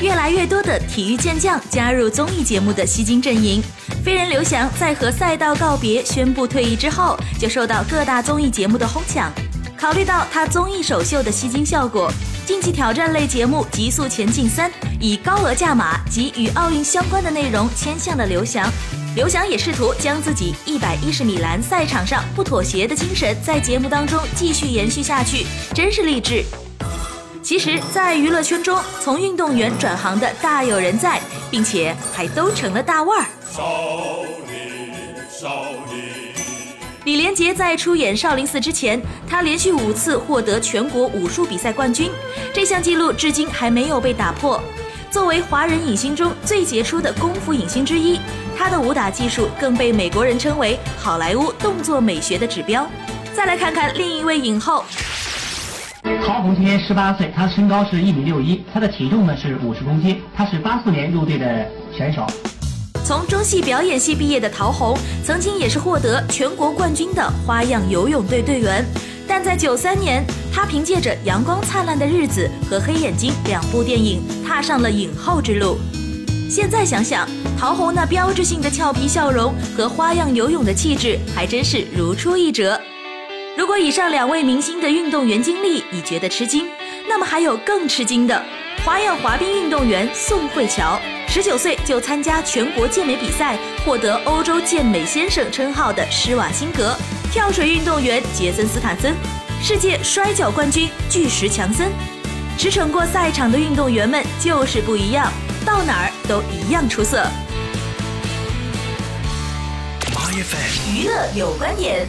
越来越多的体育健将加入综艺节目的吸金阵营。飞人刘翔在和赛道告别、宣布退役之后，就受到各大综艺节目的哄抢。考虑到他综艺首秀的吸金效果，竞技挑战类节目《极速前进三》以高额价码及与奥运相关的内容签向了刘翔。刘翔也试图将自己一百一十米栏赛场上不妥协的精神在节目当中继续延续下去，真是励志。其实，在娱乐圈中，从运动员转行的大有人在，并且还都成了大腕儿。李连杰在出演《少林寺》之前，他连续五次获得全国武术比赛冠军，这项纪录至今还没有被打破。作为华人影星中最杰出的功夫影星之一，他的武打技术更被美国人称为好莱坞动作美学的指标。再来看看另一位影后。陶虹今年十八岁，她身高是一米六一，她的体重呢是五十公斤，她是八四年入队的选手。从中戏表演系毕业的陶虹，曾经也是获得全国冠军的花样游泳队队员。但在九三年，他凭借着《阳光灿烂的日子》和《黑眼睛》两部电影，踏上了影后之路。现在想想，陶虹那标志性的俏皮笑容和花样游泳的气质，还真是如出一辙。如果以上两位明星的运动员经历你觉得吃惊，那么还有更吃惊的花样滑冰运动员宋慧乔，十九岁就参加全国健美比赛，获得欧洲健美先生称号的施瓦辛格；跳水运动员杰森斯坦森，世界摔跤冠军巨石强森。驰骋过赛场的运动员们就是不一样，到哪儿都一样出色。娱乐有观点。